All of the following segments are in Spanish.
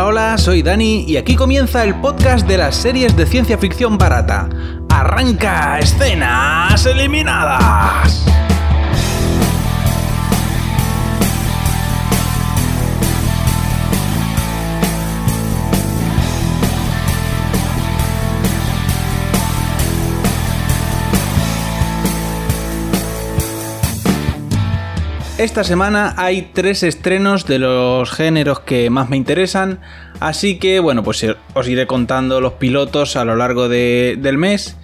Hola, hola, soy Dani y aquí comienza el podcast de las series de ciencia ficción barata. ¡Arranca escenas eliminadas! Esta semana hay tres estrenos de los géneros que más me interesan, así que bueno, pues os iré contando los pilotos a lo largo del mes.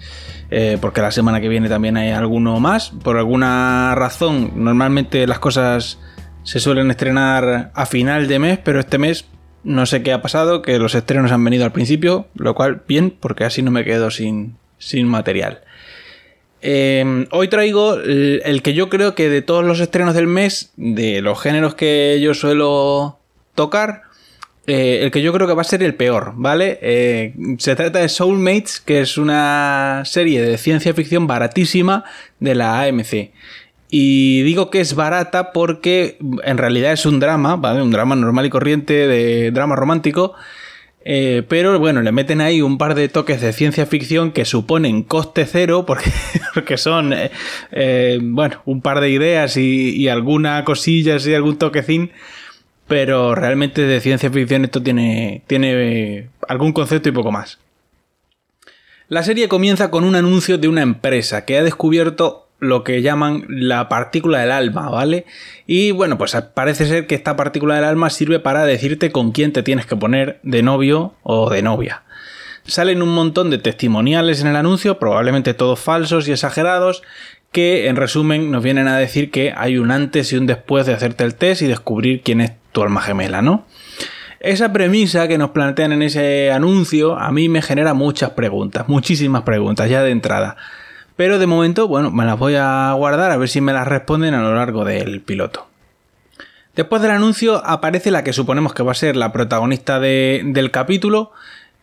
Eh, porque la semana que viene también hay alguno más. Por alguna razón, normalmente las cosas se suelen estrenar a final de mes, pero este mes no sé qué ha pasado, que los estrenos han venido al principio, lo cual bien, porque así no me quedo sin, sin material. Em, hoy traigo el, que yo creo que de todos los estrenos del mes, de los géneros que yo suelo tocar, eh, el que yo creo que va a ser el peor, ¿vale? Eh, se trata de Soulmates, que es una serie de ciencia ficción baratísima de la AMC. Y digo que es barata porque en realidad es un drama, ¿vale? Un drama normal y corriente de drama romántico eh, pero bueno, le meten ahí un par de toques de ciencia ficción que suponen coste cero, porque, porque son, eh, eh, bueno, un par de ideas y, alguna cosilla, y algún toquecín. Pero realmente de ciencia ficción esto tiene, tiene algún concepto y poco más. La serie comienza con un anuncio de una empresa que ha descubierto lo que llaman la partícula del alma, ¿vale? Y bueno, pues parece ser que esta partícula del alma sirve para decirte con quién te tienes que poner de novio o de novia. Salen un montón de testimoniales en el anuncio, probablemente todos falsos y exagerados, que en resumen nos vienen a decir que hay un antes y un después de hacerte el test y descubrir quién es tu alma gemela, ¿no? Esa premisa que nos plantean en ese anuncio a mí me genera muchas preguntas, muchísimas preguntas ya de entrada. Pero de momento, bueno, me las voy a guardar a ver si me las responden a lo largo del piloto. Después del anuncio aparece la que suponemos que va a ser la protagonista del capítulo,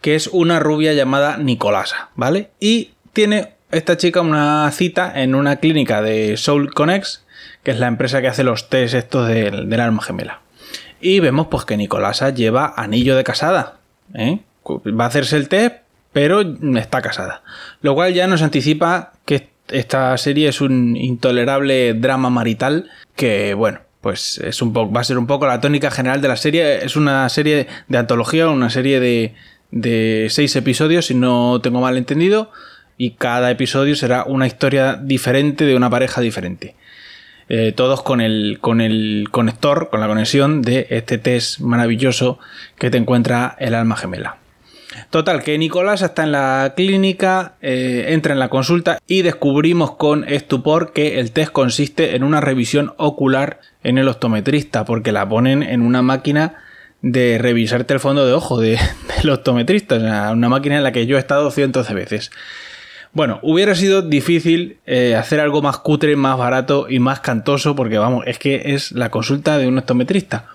que es una rubia llamada Nicolasa, ¿vale? Y tiene esta chica una cita en una clínica de Soul Connects, que es la empresa que hace los test estos del, del alma gemela. Y vemos pues que Nicolasa lleva anillo de casada. ¿eh? Va a hacerse el test, pero está casada. Lo cual ya nos anticipa que esta serie es un intolerable drama marital que, bueno, pues es un poco, va a ser un poco la tónica general de la serie. Es una serie de antología, una serie de, de seis episodios, si no tengo mal entendido, y cada episodio será una historia diferente de una pareja diferente. Eh, todos con el, con el conector, con la conexión de este test maravilloso que te encuentra el alma gemela. Total, que Nicolás está en la clínica, eh, entra en la consulta y descubrimos con estupor que el test consiste en una revisión ocular en el optometrista, porque la ponen en una máquina de revisarte el fondo de ojo de, del optometrista, una máquina en la que yo he estado cientos de veces. Bueno, hubiera sido difícil eh, hacer algo más cutre, más barato y más cantoso, porque vamos, es que es la consulta de un optometrista.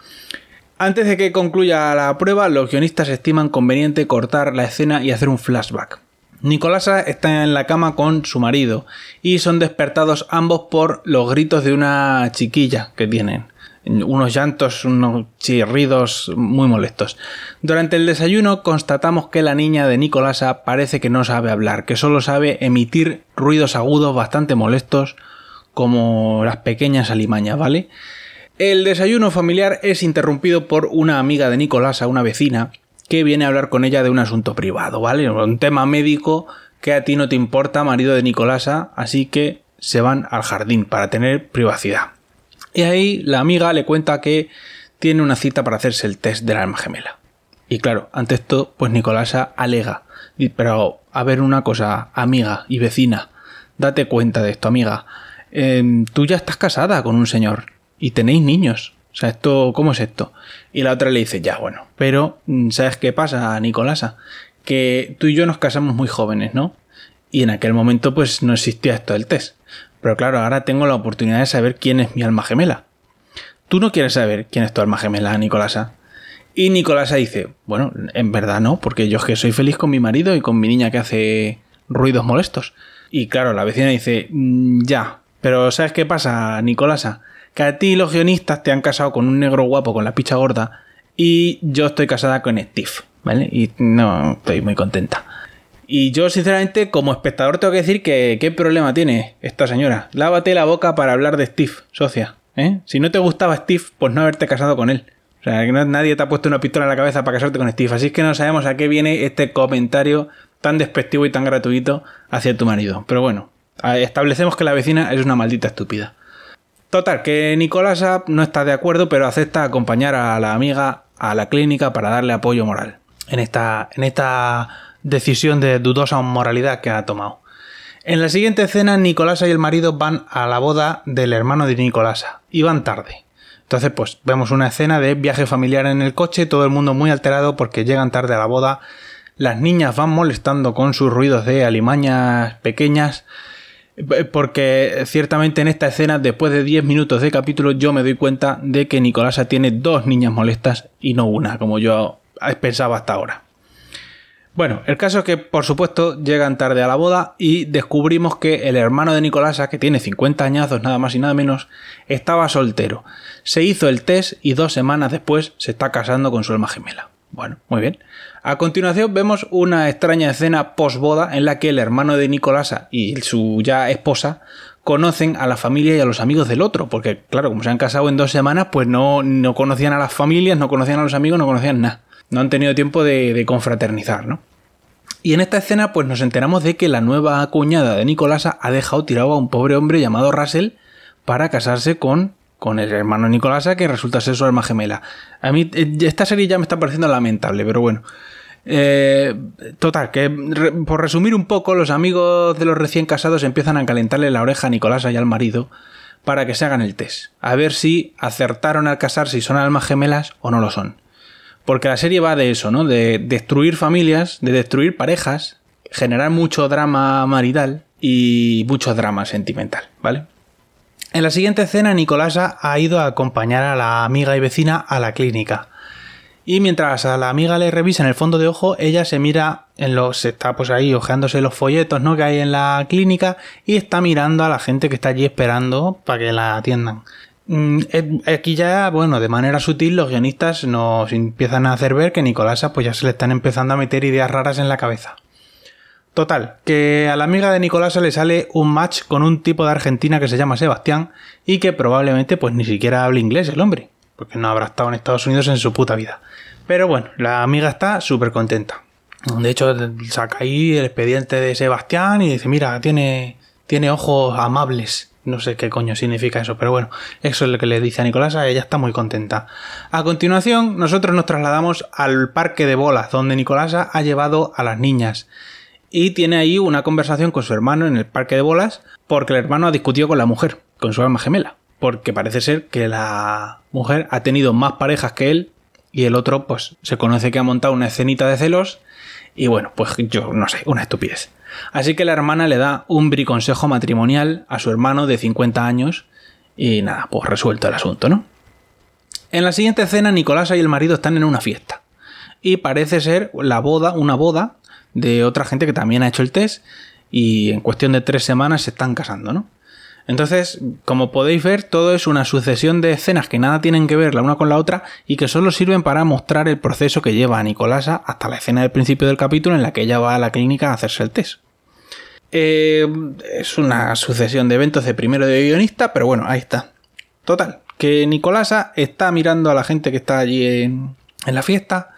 Antes de que concluya la prueba, los guionistas estiman conveniente cortar la escena y hacer un flashback. Nicolasa está en la cama con su marido y son despertados ambos por los gritos de una chiquilla que tienen. Unos llantos, unos chirridos muy molestos. Durante el desayuno constatamos que la niña de Nicolasa parece que no sabe hablar, que solo sabe emitir ruidos agudos bastante molestos como las pequeñas alimañas, ¿vale? El desayuno familiar es interrumpido por una amiga de Nicolasa, una vecina, que viene a hablar con ella de un asunto privado, ¿vale? Un tema médico que a ti no te importa, marido de Nicolasa, así que se van al jardín para tener privacidad. Y ahí la amiga le cuenta que tiene una cita para hacerse el test del alma gemela. Y claro, ante esto, pues Nicolasa alega. Pero, a ver una cosa, amiga y vecina, date cuenta de esto, amiga. Em, tú ya estás casada con un señor y tenéis niños. O sea, esto, ¿cómo es esto? Y la otra le dice, ya, bueno, pero mm, ¿sabes qué pasa, Nicolasa? Que tú y yo nos casamos muy jóvenes, ¿no? Y en aquel momento pues no existía esto del test. Pero claro, ahora tengo la oportunidad de saber quién es mi alma gemela. Tú no quieres saber quién es tu alma gemela, Nicolasa. Y Nicolasa dice, bueno, en verdad no, porque yo es que soy feliz con mi marido y con mi niña que hace ruidos molestos. Y claro, la vecina dice, mm, ya, pero ¿sabes qué pasa, Nicolasa? Que a ti los guionistas te han casado con un negro guapo con la picha gorda Y yo estoy casada con Steve, ¿vale? Y no estoy muy contenta. Y yo, sinceramente, como espectador, tengo que decir que qué problema tiene esta señora. Lávate la boca para hablar de Steve, socia. ¿eh? Si no te gustaba Steve, pues no haberte casado con él. O sea, que nadie te ha puesto una pistola en la cabeza para casarte con Steve. Así que no sabemos a qué viene este comentario tan despectivo y tan gratuito hacia tu marido. Pero bueno, establecemos que la vecina es una maldita estúpida. Total, que Nicolasa no está de acuerdo, pero acepta acompañar a la amiga a la clínica para darle apoyo moral en esta, en esta decisión de dudosa moralidad que ha tomado. En la siguiente escena, Nicolasa y el marido van a la boda del hermano de Nicolasa y van tarde. Entonces, pues vemos una escena de viaje familiar en el coche, todo el mundo muy alterado porque llegan tarde a la boda. Las niñas van molestando con sus ruidos de alimañas pequeñas. Eh, porque ciertamente en esta escena, después de 10 minutos de capítulo, yo me doy cuenta de que Nicolasa tiene dos niñas molestas y no una, como yo pensaba hasta ahora. Bueno, el caso es que por supuesto llegan tarde a la boda y descubrimos que el hermano de Nicolasa, que tiene 50 añazos nada más y nada menos, estaba soltero. Se hizo el test y dos semanas después se está casando con su alma gemela. Bueno, muy bien. A continuación vemos una extraña escena post-boda en la que el hermano de Nicolasa y su ya esposa conocen a la familia y a los amigos del otro, porque claro, como se han casado en dos semanas, pues no, no conocían a las familias, no conocían a los amigos, no conocían nada no han tenido tiempo de, confraternizar, ¿no? Y en esta escena, pues nos enteramos de que la nueva cuñada de Nicolasa ha dejado tirado a un pobre hombre llamado Russell para casarse con, con el hermano Nicolasa, que resulta ser su alma gemela. A mí, eh, esta serie ya me está pareciendo lamentable, pero bueno. Eh, total, que por resumir un poco, los amigos de los recién casados empiezan a calentarle la oreja a Nicolasa y al marido para que se hagan el test. A ver si acertaron al casarse y son almas gemelas o no lo son. Porque la serie va de eso, ¿no? De destruir familias, de destruir parejas, generar mucho drama marital y mucho drama sentimental, ¿vale? En la siguiente escena, Nicolasa ha ido a acompañar a la amiga y vecina a la clínica. Y mientras a la amiga le revisa en el fondo de ojo, ella se mira en los. está pues ahí ojeándose los folletos, ¿no? que hay en la clínica. Y está mirando a la gente que está allí esperando para que la atiendan. Mm, aquí ya, bueno, de manera sutil los guionistas nos empiezan a hacer ver que Nicolasa pues ya se le están empezando a meter ideas raras en la cabeza. Total, que a la amiga de Nicolasa le sale un match con un tipo de Argentina que se llama Sebastián y que probablemente pues ni siquiera hable inglés el hombre, porque no habrá estado en Estados Unidos en su puta vida. Pero bueno, la amiga está súper contenta. De hecho, saca ahí el expediente de Sebastián y dice, mira, tiene, tiene ojos amables. No sé qué coño significa eso, pero bueno, eso es lo que le dice a Nicolasa, ella está muy contenta. A continuación, nosotros nos trasladamos al parque de bolas, donde Nicolasa ha llevado a las niñas. Y tiene ahí una conversación con su hermano en el parque de bolas, porque el hermano ha discutido con la mujer, con su alma gemela. Porque parece ser que la mujer ha tenido más parejas que él, y el otro, pues, se conoce que ha montado una escenita de celos, y bueno, pues yo no sé, una estupidez. Así que la hermana le da un briconsejo matrimonial a su hermano de 50 años y nada, pues resuelto el asunto, ¿no? En la siguiente escena, Nicolasa y el marido están en una fiesta. Y parece ser la boda, una boda de otra gente que también ha hecho el test y en cuestión de tres semanas se están casando, ¿no? Entonces, como podéis ver, todo es una sucesión de escenas que nada tienen que ver la una con la otra y que solo sirven para mostrar el proceso que lleva a Nicolasa hasta la escena del principio del capítulo en la que ella va a la clínica a hacerse el test. Eh, es una sucesión de eventos de primero de guionista, pero bueno, ahí está. Total, que Nicolasa está mirando a la gente que está allí en, en la fiesta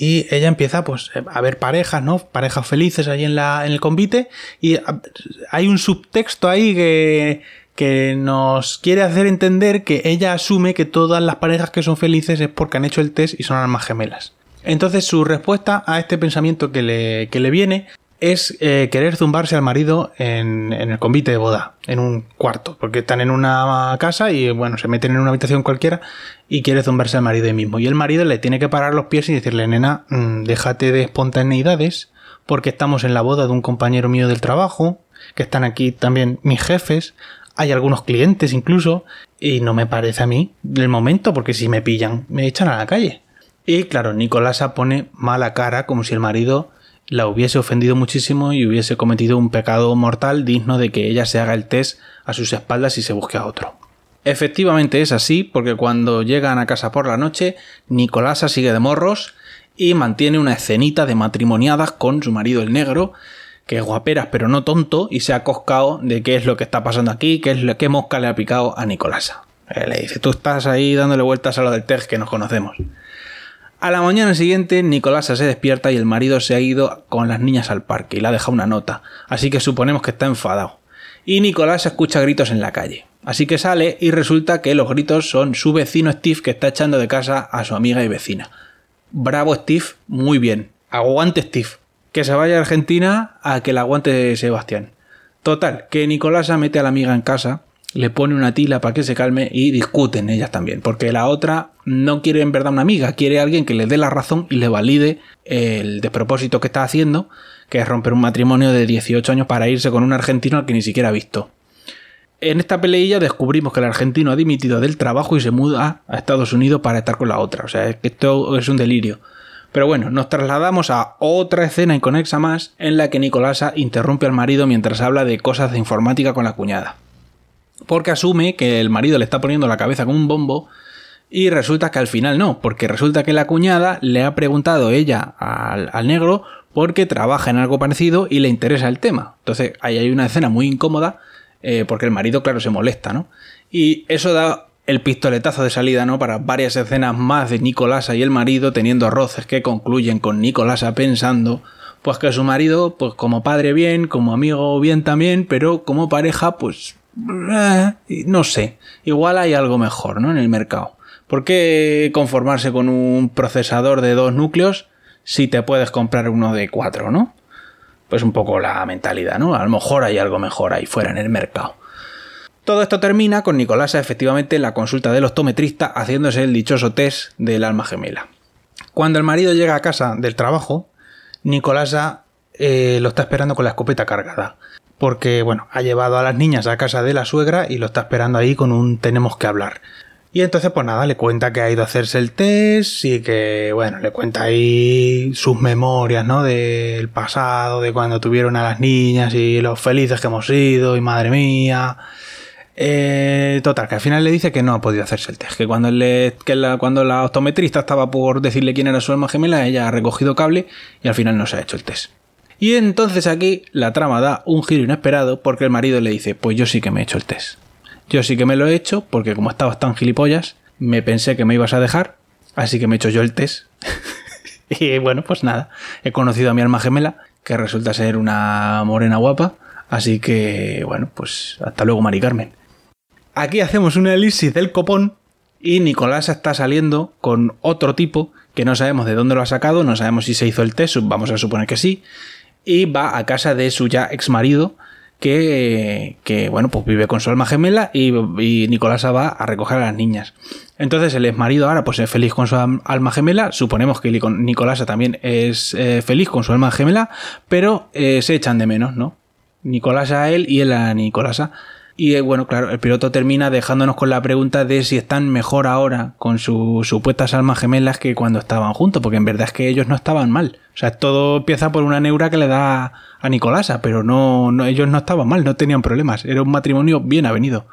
y ella empieza pues a ver parejas, ¿no? Parejas felices ahí en, la, en el convite y ah, hay un subtexto ahí que, que nos quiere hacer entender que ella asume que todas las parejas que son felices es porque han hecho el test y son almas gemelas. Entonces su respuesta a este pensamiento que le, que le viene es eh, querer zumbarse al marido en, el convite de boda, en un cuarto, porque están en una casa y bueno, se meten en una habitación cualquiera y quiere zumbarse al marido ahí mismo. Y el marido le tiene que parar los pies y decirle, nena, mm, déjate de espontaneidades, porque estamos en la boda de un compañero mío del trabajo, que están aquí también mis jefes, hay algunos clientes incluso, y no me parece a mí el momento, porque si me pillan, me echan a la calle. Y claro, Nicolasa pone mala cara como si el marido la hubiese ofendido muchísimo y hubiese cometido un pecado mortal digno de que ella se haga el test a sus espaldas y se busque a otro. Efectivamente es así, porque cuando llegan a casa por la noche, Nicolasa sigue de morros y mantiene una escenita de matrimoniadas con su marido el negro, que es guaperas pero no tonto, y se ha coscado de qué es lo que está pasando aquí, qué es lo que mosca le ha picado a Nicolasa. Eh, le dice, tú estás ahí dándole vueltas a lo del tej que nos conocemos. A la mañana siguiente, Nicolasa se despierta y el marido se ha ido con las niñas al parque y le ha dejado una nota, así que suponemos que está enfadado. Y Nicolasa escucha gritos en la calle. Así que sale y resulta que los gritos son su vecino Steve que está echando de casa a su amiga y vecina. Bravo Steve, muy bien. Aguante Steve. Que se vaya a Argentina a que la aguante Sebastián. Total, que Nicolasa mete a la amiga en casa le pone una tila para que se calme y discuten ellas también, porque la otra no quiere en verdad una amiga, quiere alguien que le dé la razón y le valide el despropósito que está haciendo, que es romper un matrimonio de 18 años para irse con un argentino al que ni siquiera ha visto. En esta peleilla descubrimos que el argentino ha dimitido del trabajo y se muda a Estados Unidos para estar con la otra, o sea, esto es un delirio. Pero bueno, nos trasladamos a otra escena inconexa más en la que Nicolasa interrumpe al marido mientras habla de cosas de informática con la cuñada porque asume que el marido le está poniendo la cabeza con un bombo y resulta que al final no, porque resulta que la cuñada le ha preguntado ella al, negro porque trabaja en algo parecido y le interesa el tema. Entonces ahí hay una escena muy incómoda eh, porque el marido, claro, se molesta, ¿no? Y eso da el pistoletazo de salida, ¿no? Para varias escenas más de Nicolasa y el marido teniendo roces que concluyen con Nicolasa pensando pues que su marido, pues como padre bien, como amigo bien también, pero como pareja, pues no sé, igual hay algo mejor, ¿no? En el mercado. ¿Por qué conformarse con un procesador de dos núcleos si te puedes comprar uno de cuatro, ¿no? Pues un poco la mentalidad, ¿no? A lo mejor hay algo mejor ahí fuera en el mercado. Todo esto termina con Nicolasa efectivamente en la consulta del optometrista haciéndose el dichoso test del alma gemela. Cuando el marido llega a casa del trabajo, Nicolasa eh, lo está esperando con la escopeta cargada porque, bueno, ha llevado a las niñas a casa de la suegra y lo está esperando ahí con un tenemos que hablar. Y entonces, pues nada, le cuenta que ha ido a hacerse el test y que, bueno, le cuenta ahí sus memorias, ¿no? Del pasado, de cuando tuvieron a las niñas y los felices que hemos sido y madre mía. Eh, total, que al final le dice que no ha podido hacerse el test, que cuando, le, que cuando la optometrista estaba por decirle quién era su alma gemela, ella ha recogido cable y al final no se ha hecho el test. Y entonces aquí la trama da un giro inesperado porque el marido le dice, pues yo sí que me he hecho el test. Yo sí que me lo he hecho porque como estabas tan gilipollas, me pensé que me ibas a dejar, así que me he hecho yo el test. y bueno, pues nada, he conocido a mi alma gemela, que resulta ser una morena guapa, así que bueno, pues hasta luego Mari Carmen. Aquí hacemos una elipsis del copón y Nicolás está saliendo con otro tipo que no sabemos de dónde lo ha sacado, no sabemos si se hizo el test, vamos a suponer que sí, y va a casa de su ya ex marido que, que, bueno, pues vive con su alma gemela y, Nicolás va a recoger a las niñas. Entonces el ex marido ahora pues es feliz con su alma gemela, suponemos que Nicolasa también es eh, feliz con su alma gemela, pero eh, se echan de menos, ¿no? Nicolasa a él y él a Nicolasa. Y eh, bueno, claro, el piloto termina dejándonos con la pregunta de si están mejor ahora con sus supuestas almas gemelas que cuando estaban juntos, porque en verdad es que ellos no estaban mal. O sea, todo empieza por una neura que le da a Nicolasa, pero no, ellos no estaban mal, no tenían problemas. Era un matrimonio bien avenido.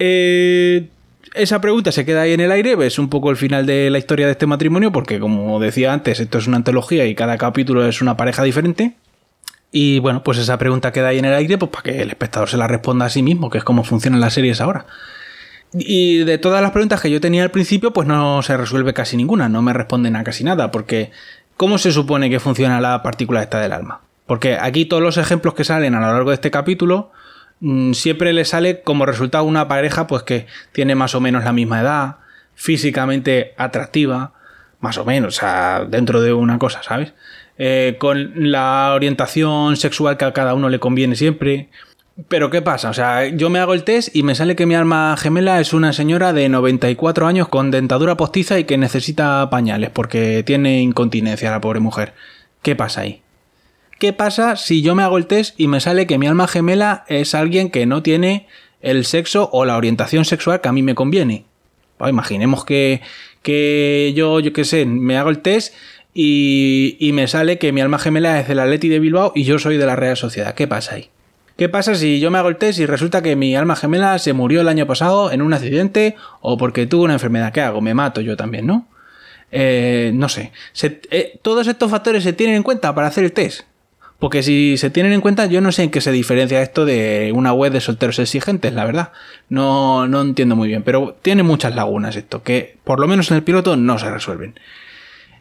Eh, esa pregunta se queda ahí en el aire, es un poco el final de la historia de este matrimonio, porque como decía antes, esto es una antología y cada capítulo es una pareja diferente. Y bueno, pues esa pregunta queda ahí en el aire, pues para que el espectador se la responda a sí mismo, que es cómo funcionan las series ahora. Y de todas las preguntas que yo tenía al principio, pues no se resuelve casi ninguna, no me responden a casi nada, porque ¿cómo se supone que funciona la partícula esta del alma? Porque aquí todos los ejemplos que salen a lo largo de este capítulo, mm, siempre le sale como resultado una pareja pues que tiene más o menos la misma edad, físicamente atractiva, más o menos, o sea, dentro de una cosa, ¿sabes? Eh, con la orientación sexual que a cada uno le conviene siempre. Pero ¿qué pasa? O sea, yo me hago el test y me sale que mi alma gemela es una señora de 94 años con dentadura postiza y que necesita pañales porque tiene incontinencia la pobre mujer. ¿Qué pasa ahí? ¿Qué pasa si yo me hago el test y me sale que mi alma gemela es alguien que no tiene el sexo o la orientación sexual que a mí me conviene? Pues imaginemos que, que yo, yo qué sé, me hago el test y, me sale que mi alma gemela es del Atleti de Bilbao y yo soy de la Real Sociedad. ¿Qué pasa ahí? ¿Qué pasa si yo me hago el test y resulta que mi alma gemela se murió el año pasado en un accidente o porque tuvo una enfermedad? ¿Qué hago? Me mato yo también, ¿no? Eh, no sé. Eh, todos estos factores se tienen en cuenta para hacer el test. Porque si se tienen en cuenta, yo no sé en qué se diferencia esto de una web de solteros exigentes, la verdad. No, no entiendo muy bien, pero tiene muchas lagunas esto, que por lo menos en el piloto no se resuelven.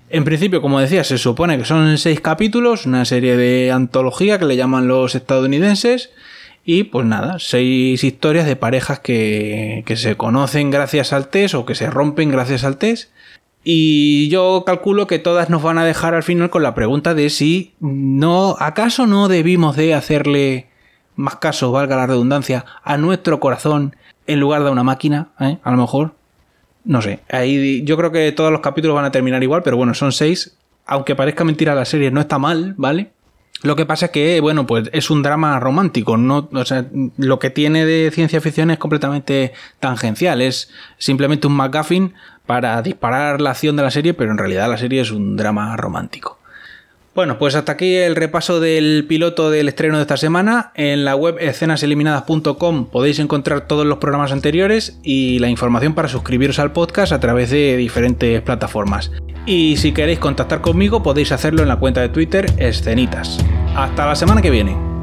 En principio, como decía, se supone que son seis capítulos, una serie de antología que le llaman los estadounidenses. Y pues nada, seis historias de parejas que, que se conocen gracias al test o que se rompen gracias al test y yo calculo que todas nos van a dejar al final con la pregunta de si no, ¿acaso no debimos de hacerle más caso, valga la redundancia, a nuestro corazón en lugar de a una máquina? ¿eh? A lo mejor. No sé. Ahí yo creo que todos los capítulos van a terminar igual, pero bueno, son seis. Aunque parezca mentira la serie, no está mal, ¿vale? Lo que pasa es que, bueno, pues es un drama romántico. No, o sea, lo que tiene de ciencia ficción es completamente tangencial. Es simplemente un McGuffin para disparar la acción de la serie, pero en realidad la serie es un drama romántico. Bueno, pues hasta aquí el repaso del piloto del estreno de esta semana. En la web escenaseliminadas.com podéis encontrar todos los programas anteriores y la información para suscribiros al podcast a través de diferentes plataformas. Y si queréis contactar conmigo podéis hacerlo en la cuenta de Twitter Escenitas. Hasta la semana que viene.